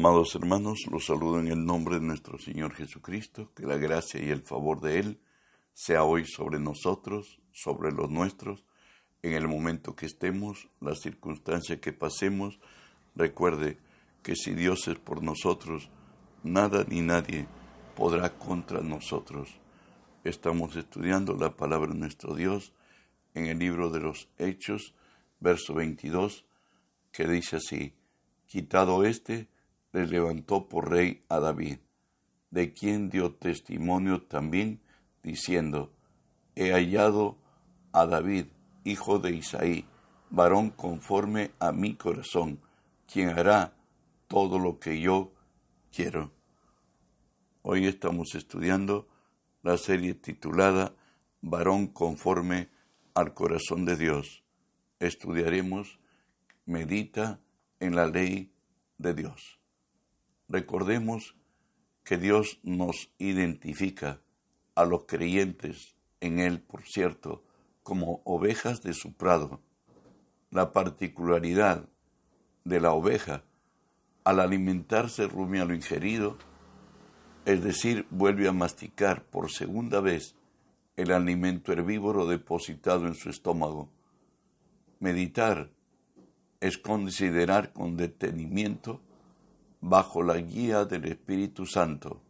Amados hermanos, los saludo en el nombre de nuestro Señor Jesucristo, que la gracia y el favor de Él sea hoy sobre nosotros, sobre los nuestros, en el momento que estemos, la circunstancia que pasemos. Recuerde que si Dios es por nosotros, nada ni nadie podrá contra nosotros. Estamos estudiando la palabra de nuestro Dios en el libro de los Hechos, verso 22, que dice así, quitado este, le levantó por rey a David, de quien dio testimonio también, diciendo, He hallado a David, hijo de Isaí, varón conforme a mi corazón, quien hará todo lo que yo quiero. Hoy estamos estudiando la serie titulada Varón conforme al corazón de Dios. Estudiaremos Medita en la ley de Dios. Recordemos que Dios nos identifica a los creyentes en Él, por cierto, como ovejas de su prado. La particularidad de la oveja al alimentarse rumia lo ingerido, es decir, vuelve a masticar por segunda vez el alimento herbívoro depositado en su estómago. Meditar es considerar con detenimiento bajo la guía del Espíritu Santo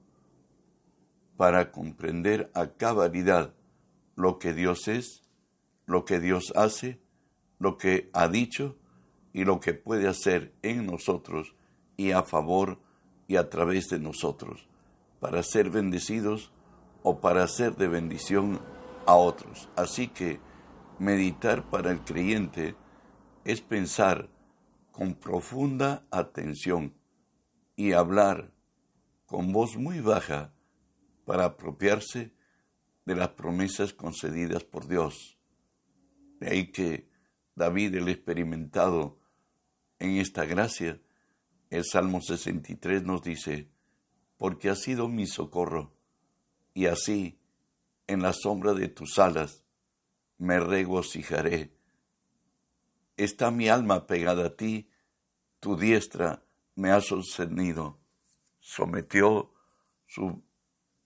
para comprender a cabalidad lo que Dios es, lo que Dios hace, lo que ha dicho y lo que puede hacer en nosotros y a favor y a través de nosotros, para ser bendecidos o para ser de bendición a otros. Así que meditar para el creyente es pensar con profunda atención y hablar con voz muy baja para apropiarse de las promesas concedidas por Dios. De ahí que David, el experimentado en esta gracia, el Salmo 63 nos dice, porque ha sido mi socorro, y así, en la sombra de tus alas, me regocijaré. Está mi alma pegada a ti, tu diestra me ha sostenido, sometió su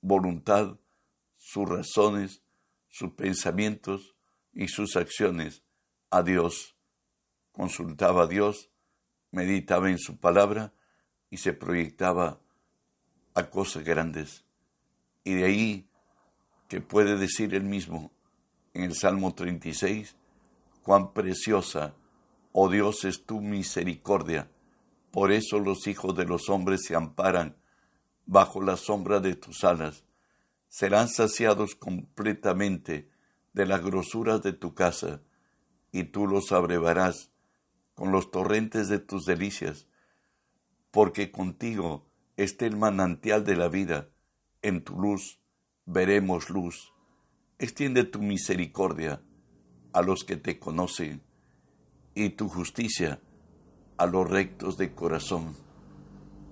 voluntad, sus razones, sus pensamientos y sus acciones a Dios. Consultaba a Dios, meditaba en su palabra y se proyectaba a cosas grandes. Y de ahí que puede decir él mismo en el Salmo 36, cuán preciosa, oh Dios, es tu misericordia por eso los hijos de los hombres se amparan bajo la sombra de tus alas. Serán saciados completamente de las grosuras de tu casa, y tú los abrevarás con los torrentes de tus delicias, porque contigo esté el manantial de la vida, en tu luz veremos luz. Extiende tu misericordia a los que te conocen, y tu justicia a los rectos de corazón.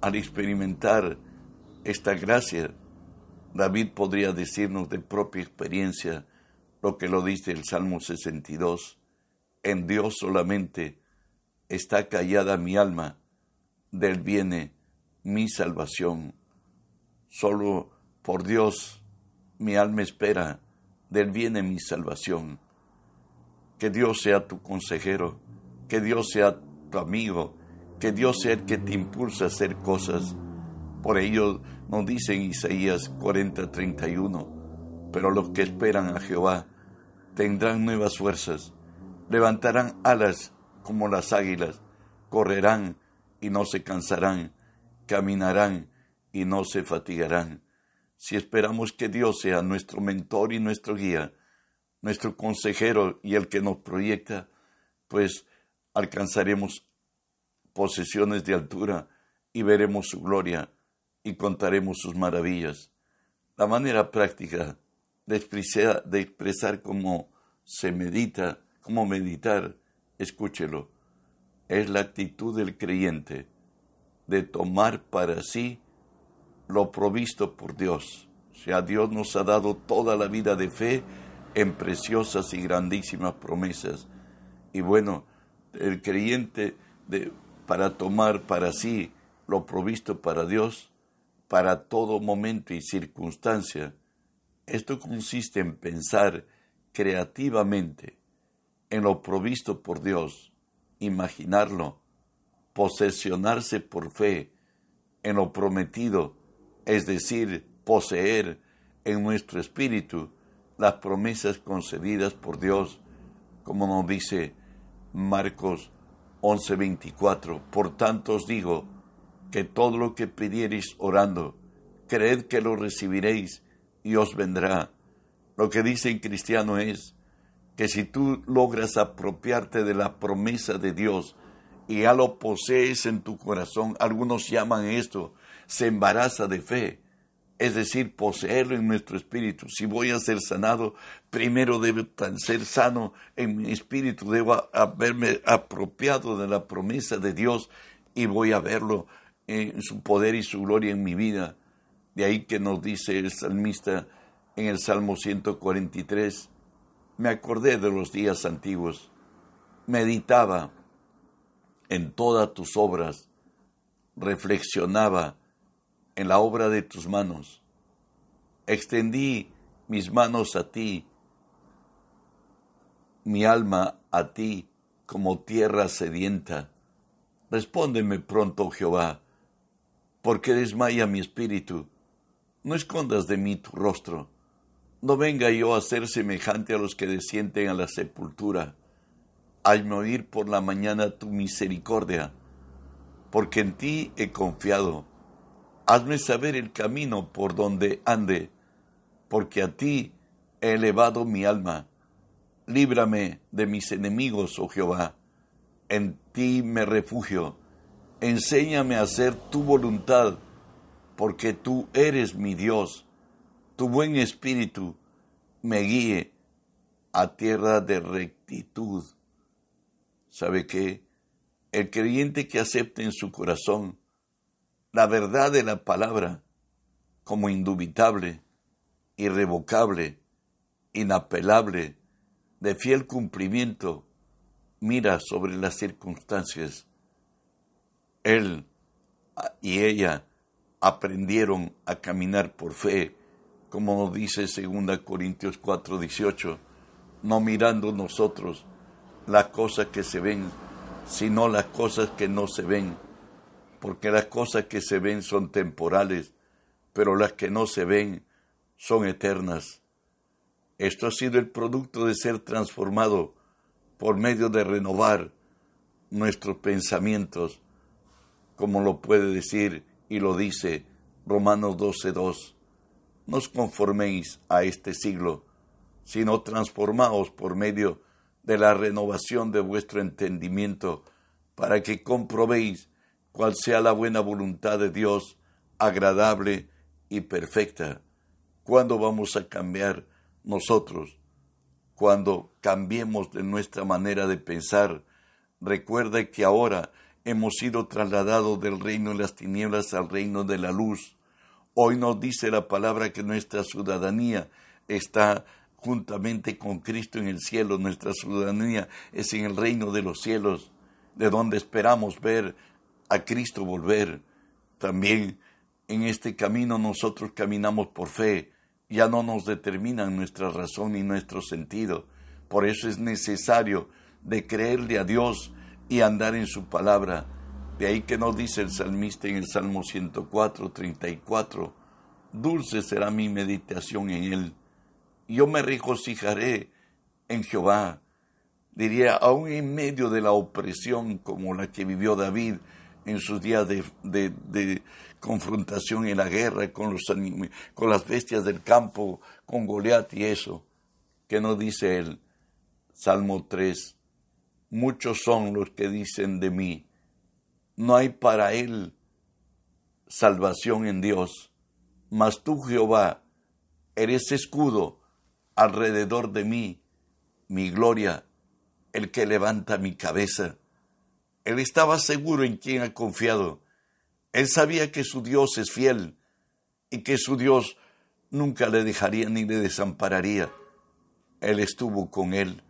Al experimentar esta gracia, David podría decirnos de propia experiencia lo que lo dice el Salmo 62. En Dios solamente está callada mi alma, del viene mi salvación. Solo por Dios mi alma espera, del viene mi salvación. Que Dios sea tu consejero, que Dios sea amigo, que Dios sea el que te impulsa a hacer cosas. Por ello nos dice en Isaías 40, 31, pero los que esperan a Jehová tendrán nuevas fuerzas, levantarán alas como las águilas, correrán y no se cansarán, caminarán y no se fatigarán. Si esperamos que Dios sea nuestro mentor y nuestro guía, nuestro consejero y el que nos proyecta, pues alcanzaremos posesiones de altura y veremos su gloria y contaremos sus maravillas. La manera práctica de expresar, de cómo se medita, cómo meditar, escúchelo, es la actitud del creyente de tomar para sí lo provisto por Dios. O sea, Dios nos ha dado toda la vida de fe en preciosas y grandísimas promesas. Y bueno, el creyente para tomar para sí lo provisto para Dios para todo momento y circunstancia. Esto consiste en pensar creativamente en lo provisto por Dios, imaginarlo, posesionarse por fe en lo prometido, es decir, poseer en nuestro espíritu las promesas concedidas por Dios, como nos dice Marcos 11:24. Por tanto os digo que todo lo que pidiereis orando, creed que lo recibiréis y os vendrá. Lo que dice en cristiano es que si tú logras apropiarte de la promesa de Dios y ya lo posees en tu corazón, algunos llaman esto, se embaraza de fe es decir, poseerlo en nuestro espíritu. Si voy a ser sanado, primero debo ser sano en mi espíritu, debo haberme apropiado de la promesa de Dios y voy a verlo en su poder y su gloria en mi vida. De ahí que nos dice el salmista en el Salmo 143, me acordé de los días antiguos, meditaba en todas tus obras, reflexionaba en la obra de tus manos. Extendí mis manos a ti, mi alma a ti como tierra sedienta. Respóndeme pronto, Jehová, porque desmaya mi espíritu. No escondas de mí tu rostro. No venga yo a ser semejante a los que descienden a la sepultura. Hazme oír por la mañana tu misericordia, porque en ti he confiado Hazme saber el camino por donde ande, porque a ti he elevado mi alma. Líbrame de mis enemigos, oh Jehová. En ti me refugio. Enséñame a hacer tu voluntad, porque tú eres mi Dios. Tu buen espíritu me guíe a tierra de rectitud. ¿Sabe qué? El creyente que acepte en su corazón la verdad de la palabra como indubitable, irrevocable, inapelable, de fiel cumplimiento, mira sobre las circunstancias. Él y ella aprendieron a caminar por fe, como nos dice 2 Corintios 4, 18, no mirando nosotros las cosas que se ven, sino las cosas que no se ven porque las cosas que se ven son temporales, pero las que no se ven son eternas. Esto ha sido el producto de ser transformado por medio de renovar nuestros pensamientos, como lo puede decir y lo dice Romanos 12.2. No os conforméis a este siglo, sino transformaos por medio de la renovación de vuestro entendimiento, para que comprobéis cual sea la buena voluntad de Dios, agradable y perfecta. ¿Cuándo vamos a cambiar nosotros? Cuando cambiemos de nuestra manera de pensar. Recuerda que ahora hemos sido trasladados del reino de las tinieblas al reino de la luz. Hoy nos dice la palabra que nuestra ciudadanía está juntamente con Cristo en el cielo. Nuestra ciudadanía es en el reino de los cielos, de donde esperamos ver a Cristo volver. También en este camino nosotros caminamos por fe, ya no nos determinan nuestra razón ni nuestro sentido. Por eso es necesario de creerle a Dios y andar en su palabra. De ahí que nos dice el salmista en el Salmo 104, 34, dulce será mi meditación en él. Yo me regocijaré en Jehová. Diría, aún en medio de la opresión como la que vivió David, en sus días de, confrontación en la guerra con, los, con las bestias del campo, con Goliat y eso. que nos dice él? Salmo 3. Muchos son los que dicen de mí, no hay para él salvación en Dios, mas tú Jehová eres escudo alrededor de mí, mi gloria, el que levanta mi cabeza. Él estaba seguro en quien ha confiado. Él sabía que su Dios es fiel y que su Dios nunca le dejaría ni le desampararía. Él estuvo con él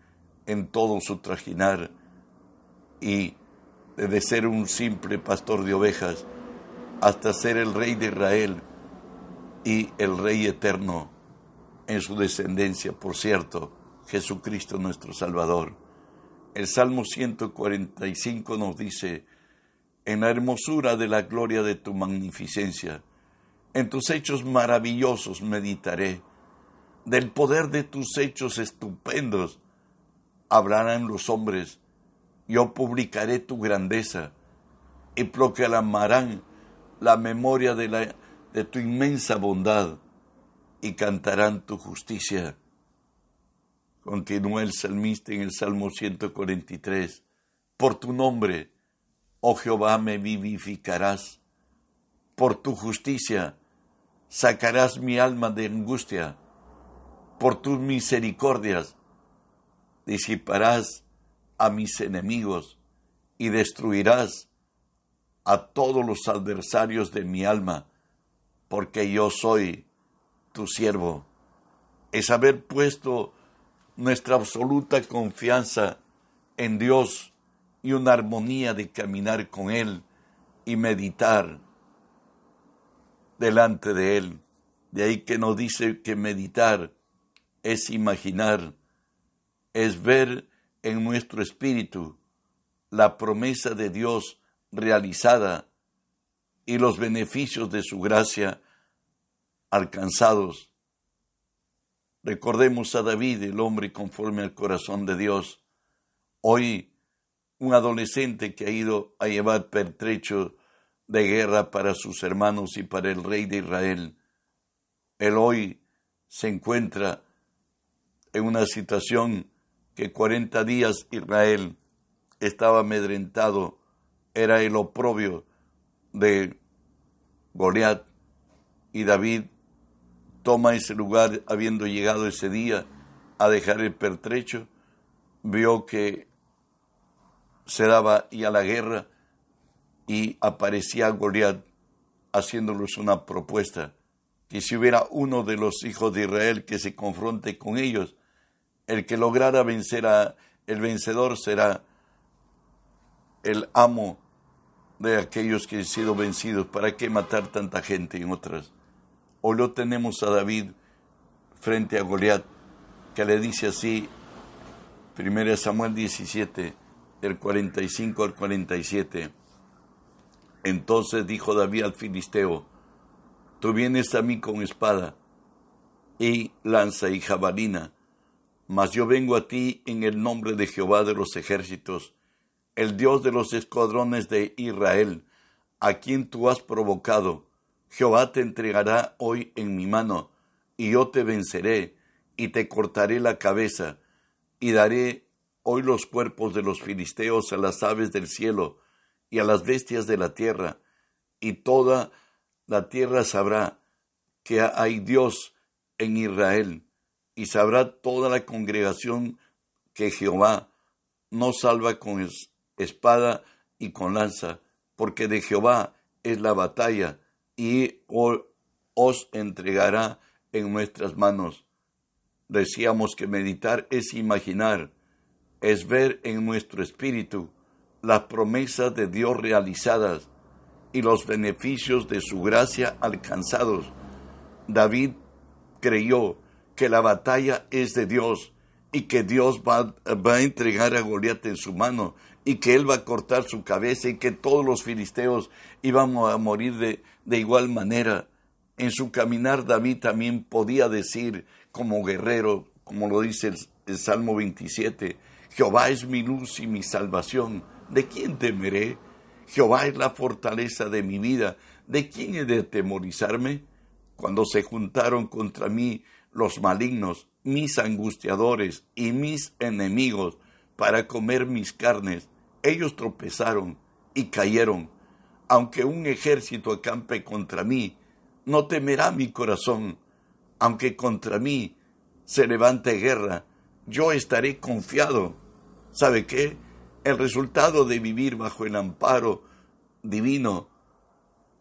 en todo su trajinar y de ser un simple pastor de ovejas, hasta ser el rey de Israel y el rey eterno en su descendencia, por cierto, Jesucristo nuestro Salvador. El Salmo 145 nos dice, en la hermosura de la gloria de tu magnificencia, en tus hechos maravillosos meditaré, del poder de tus hechos estupendos hablarán los hombres, yo publicaré tu grandeza y proclamarán la memoria de, la, de tu inmensa bondad y cantarán tu justicia. Continúa el salmista en el Salmo 143. Por tu nombre, oh Jehová, me vivificarás. Por tu justicia, sacarás mi alma de angustia. Por tus misericordias, disiparás a mis enemigos y destruirás a todos los adversarios de mi alma, porque yo soy tu siervo. Es haber puesto nuestra absoluta confianza en Dios y una armonía de caminar con Él y meditar delante de Él. De ahí que nos dice que meditar es imaginar, es ver en nuestro espíritu la promesa de Dios realizada y los beneficios de su gracia alcanzados Recordemos a David, el hombre conforme al corazón de Dios. Hoy, un adolescente que ha ido a llevar pertrecho de guerra para sus hermanos y para el rey de Israel. Él hoy se encuentra en una situación que cuarenta días Israel estaba amedrentado, era el oprobio de Goliat y David toma ese lugar habiendo llegado ese día a dejar el pertrecho, vio que se daba ya la guerra y aparecía Goliat haciéndoles una propuesta, que si hubiera uno de los hijos de Israel que se confronte con ellos, el que lograra vencer a el vencedor será el amo de aquellos que han sido vencidos. ¿Para qué matar tanta gente en otras? Hoy lo tenemos a David frente a Goliat, que le dice así, 1 Samuel 17, del 45 al 47. Entonces dijo David al filisteo, tú vienes a mí con espada y lanza y jabalina, mas yo vengo a ti en el nombre de Jehová de los ejércitos, el Dios de los escuadrones de Israel, a quien tú has provocado Jehová te entregará hoy en mi mano, y yo te venceré, y te cortaré la cabeza, y daré hoy los cuerpos de los filisteos a las aves del cielo, y a las bestias de la tierra, y toda la tierra sabrá que hay Dios en Israel, y sabrá toda la congregación que Jehová no salva con espada y con lanza, porque de Jehová es la batalla, y os entregará en nuestras manos. Decíamos que meditar es imaginar, es ver en nuestro espíritu las promesas de Dios realizadas y los beneficios de su gracia alcanzados. David creyó que la batalla es de Dios y que Dios va, va, a entregar a Goliat en su mano y que él va a cortar su cabeza y que todos los filisteos iban a morir de, de igual manera. En su caminar David también podía decir como guerrero, como lo dice el, el Salmo 27, Jehová es mi luz y mi salvación, ¿de quién temeré? Jehová es la fortaleza de mi vida, ¿de quién he de atemorizarme? Cuando se juntaron contra mí los malignos, mis angustiadores y mis enemigos para comer mis carnes, ellos tropezaron y cayeron. Aunque un ejército acampe contra mí, no temerá mi corazón. Aunque contra mí se levante guerra, yo estaré confiado. ¿Sabe qué? El resultado de vivir bajo el amparo divino,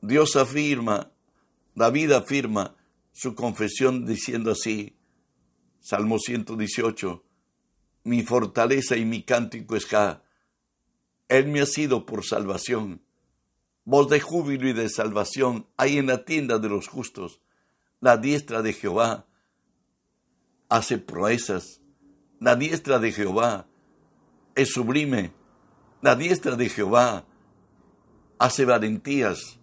Dios afirma, David afirma su confesión diciendo así, Salmo 118, mi fortaleza y mi cántico es Ja, él me ha sido por salvación. voz de júbilo y de salvación hay en la tienda de los justos. La diestra de Jehová hace proezas. La diestra de Jehová es sublime. La diestra de Jehová hace valentías.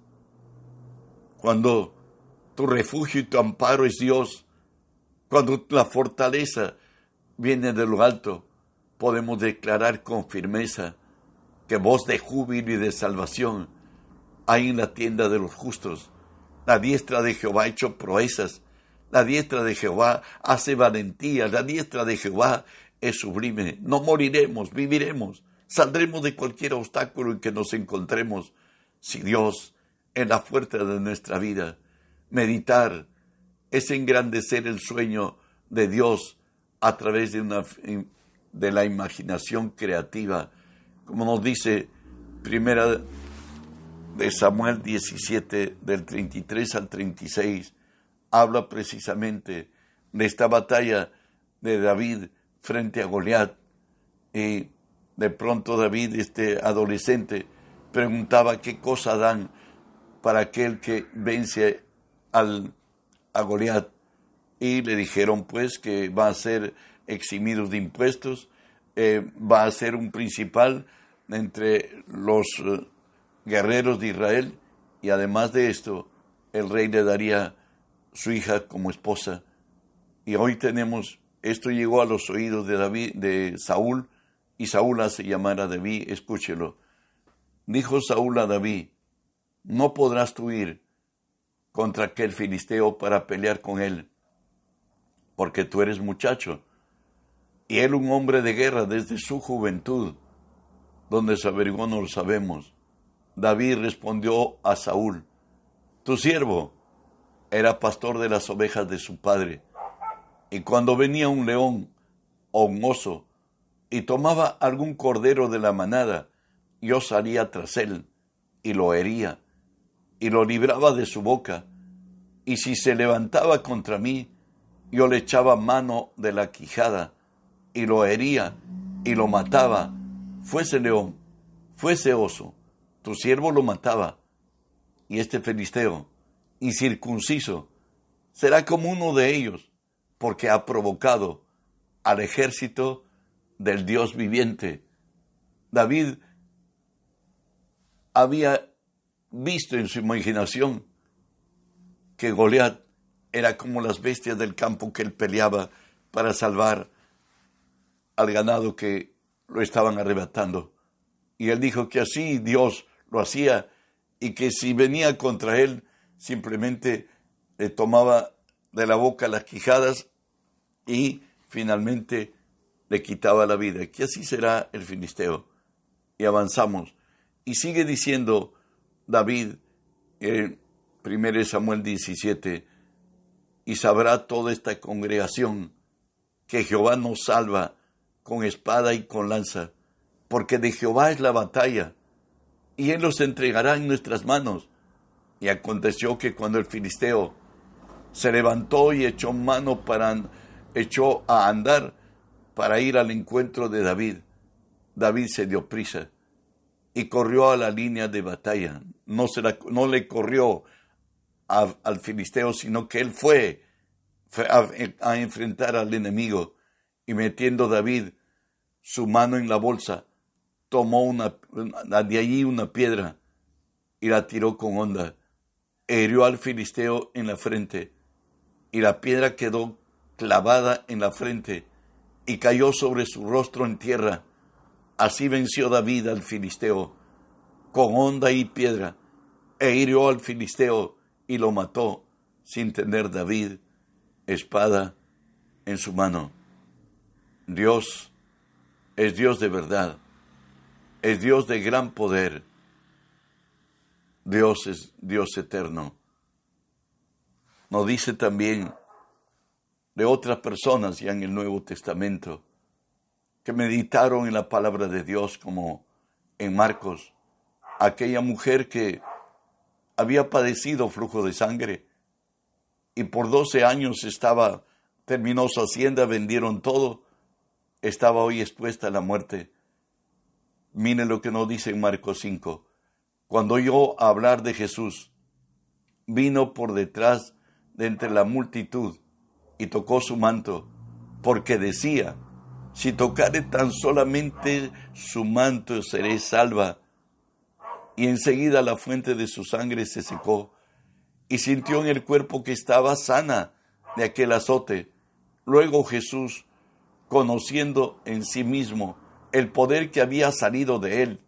Cuando tu refugio y tu amparo es Dios, cuando la fortaleza viene de lo alto, podemos declarar con firmeza que voz de júbilo y de salvación hay en la tienda de los justos. La diestra de Jehová ha hecho proezas. La diestra de Jehová hace valentía. La diestra de Jehová es sublime. No moriremos, viviremos. Saldremos de cualquier obstáculo en que nos encontremos. Si Dios en la fuerza de nuestra vida, meditar es engrandecer el sueño de Dios a través de, una, de la imaginación creativa, como nos dice primera de Samuel 17, del 33 al 36, habla precisamente de esta batalla de David frente a Goliat. Y de pronto David, este adolescente, preguntaba qué cosa dan para aquel que vence al, a Goliat. Y le dijeron pues que va a ser eximido de impuestos, eh, va a ser un principal entre los eh, guerreros de Israel y además de esto, el rey le daría su hija como esposa. Y hoy tenemos, esto llegó a los oídos de David, de Saúl, y Saúl hace llamar a David, escúchelo. Dijo Saúl a David, no podrás tú ir contra aquel filisteo para pelear con él, porque tú eres muchacho, y él un hombre de guerra desde su juventud, donde se averiguó no lo sabemos. David respondió a Saúl, tu siervo era pastor de las ovejas de su padre, y cuando venía un león o un oso y tomaba algún cordero de la manada, yo salía tras él y lo hería y lo libraba de su boca, y si se levantaba contra mí, yo le echaba mano de la quijada y lo hería y lo mataba, fuese león, fuese oso tu siervo lo mataba, y este filisteo, incircunciso, será como uno de ellos, porque ha provocado al ejército del Dios viviente. David había visto en su imaginación que Goliat era como las bestias del campo que él peleaba para salvar al ganado que lo estaban arrebatando. Y él dijo que así Dios lo hacía y que si venía contra él simplemente le tomaba de la boca las quijadas y finalmente le quitaba la vida. Que así será el filisteo. Y avanzamos. Y sigue diciendo David en 1 Samuel 17, y sabrá toda esta congregación que Jehová nos salva con espada y con lanza, porque de Jehová es la batalla, y él los entregará en nuestras manos. Y aconteció que cuando el filisteo se levantó y echó mano para echó a andar para ir al encuentro de David, David se dio prisa y corrió a la línea de batalla. No, se no le corrió al filisteo, sino que él fue, a, enfrentar al enemigo y metiendo David su mano en la bolsa, tomó una, de allí una piedra y la tiró con onda. Herió al filisteo en la frente y la piedra quedó clavada en la frente y cayó sobre su rostro en tierra. Así venció David al filisteo con onda y piedra e hirió al filisteo y lo mató sin tener David espada en su mano. Dios es Dios de verdad es Dios de gran poder. Dios es Dios eterno. Nos dice también de otras personas ya en el Nuevo Testamento que meditaron en la palabra de Dios como en Marcos, aquella mujer que había padecido flujo de sangre y por 12 años estaba, terminó su hacienda, vendieron todo, estaba hoy expuesta a la muerte Mire lo que nos dice en Marcos 5. cuando oyó hablar de Jesús, vino por detrás de entre la multitud y tocó su manto, porque decía, si tocare tan solamente su manto seré salva. Y enseguida la fuente de su sangre se secó, y sintió en el cuerpo que estaba sana de aquel azote. Luego Jesús, conociendo en sí mismo el poder que había salido de él,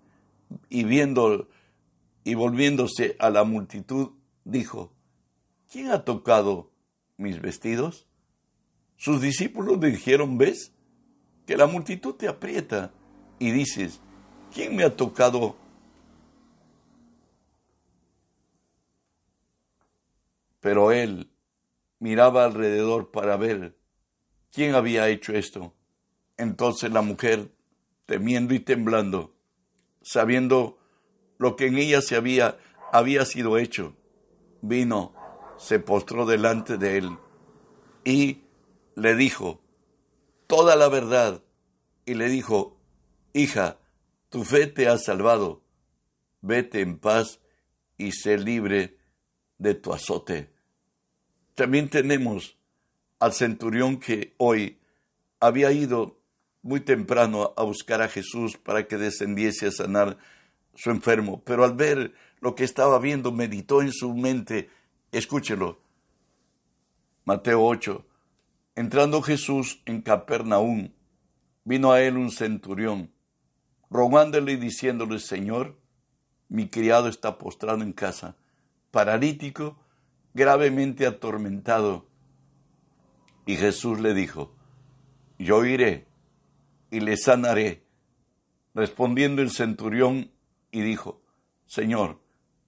y viendo y volviéndose a la multitud, dijo, ¿quién ha tocado mis vestidos? Sus discípulos le dijeron, ¿ves? Que la multitud te aprieta y dices, ¿quién me ha tocado? Pero él miraba alrededor para ver quién había hecho esto. Entonces la mujer, temiendo y temblando, sabiendo lo que en ella se había, había sido hecho, vino, se postró delante de él y le dijo toda la verdad y le dijo, hija, tu fe te ha salvado, vete en paz y sé libre de tu azote. También tenemos al centurión que hoy había ido muy temprano a buscar a Jesús para que descendiese a sanar su enfermo, pero al ver lo que estaba viendo, meditó en su mente, escúchelo, Mateo 8, entrando Jesús en Capernaum, vino a él un centurión, rogándole y diciéndole, Señor, mi criado está postrado en casa, paralítico, gravemente atormentado. Y Jesús le dijo, yo iré y le sanaré. Respondiendo el centurión y dijo, Señor,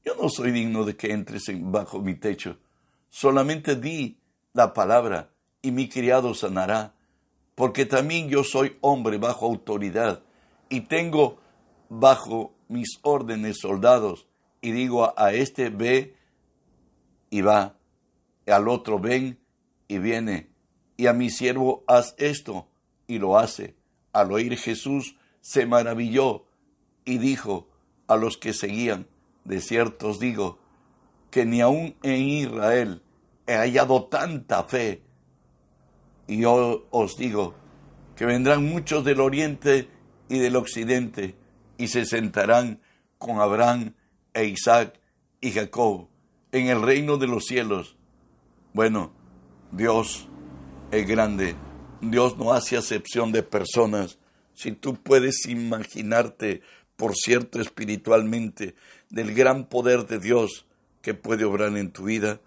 yo no soy digno de que entres bajo mi techo, solamente di la palabra y mi criado sanará, porque también yo soy hombre bajo autoridad y tengo bajo mis órdenes soldados, y digo a este ve y va, al otro ven y viene, y a mi siervo haz esto y lo hace. Al oír Jesús se maravilló y dijo a los que seguían, de cierto os digo, que ni aun en Israel he hallado tanta fe. Y yo os digo que vendrán muchos del oriente y del occidente y se sentarán con Abraham e Isaac y Jacob en el reino de los cielos. Bueno, Dios es grande. Dios no hace acepción de personas. Si tú puedes imaginarte, por cierto, espiritualmente, del gran poder de Dios que puede obrar en tu vida,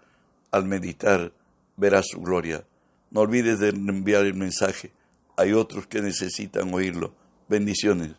al meditar verás su gloria. No olvides de enviar el mensaje. Hay otros que necesitan oírlo. Bendiciones.